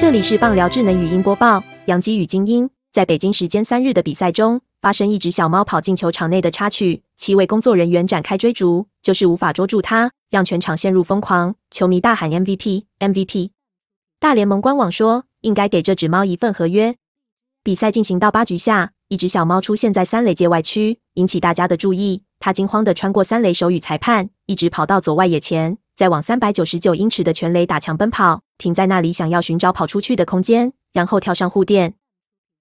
这里是棒聊智能语音播报。杨基与精英在北京时间三日的比赛中，发生一只小猫跑进球场内的插曲，七位工作人员展开追逐，就是无法捉住它，让全场陷入疯狂，球迷大喊 MVP MVP。大联盟官网说，应该给这只猫一份合约。比赛进行到八局下，一只小猫出现在三垒界外区，引起大家的注意。它惊慌的穿过三垒手与裁判，一直跑到左外野前。再往三百九十九英尺的全垒打墙奔跑，停在那里，想要寻找跑出去的空间，然后跳上护垫。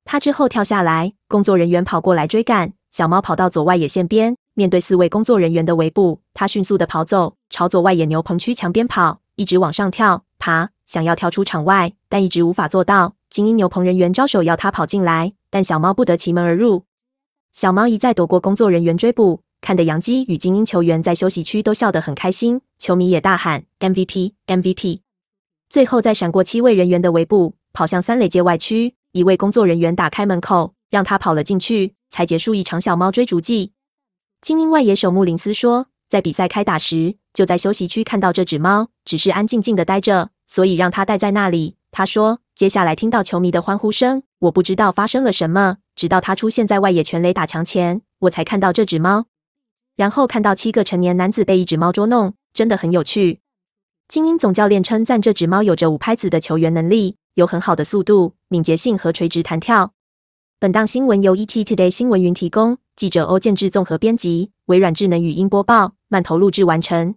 他之后跳下来，工作人员跑过来追赶。小猫跑到左外野线边，面对四位工作人员的围捕，它迅速的跑走，朝左外野牛棚区墙边跑，一直往上跳爬，想要跳出场外，但一直无法做到。精英牛棚人员招手要他跑进来，但小猫不得其门而入。小猫一再躲过工作人员追捕。看得杨基与精英球员在休息区都笑得很开心，球迷也大喊 MVP MVP。最后在闪过七位人员的围捕，跑向三垒界外区，一位工作人员打开门口，让他跑了进去，才结束一场小猫追逐记。精英外野手穆林斯说，在比赛开打时就在休息区看到这只猫，只是安静静的待着，所以让他待在那里。他说，接下来听到球迷的欢呼声，我不知道发生了什么，直到他出现在外野全垒打墙前，我才看到这只猫。然后看到七个成年男子被一只猫捉弄，真的很有趣。精英总教练称赞这只猫有着五拍子的球员能力，有很好的速度、敏捷性和垂直弹跳。本档新闻由 ET Today 新闻云提供，记者欧建志综合编辑，微软智能语音播报，慢投录制完成。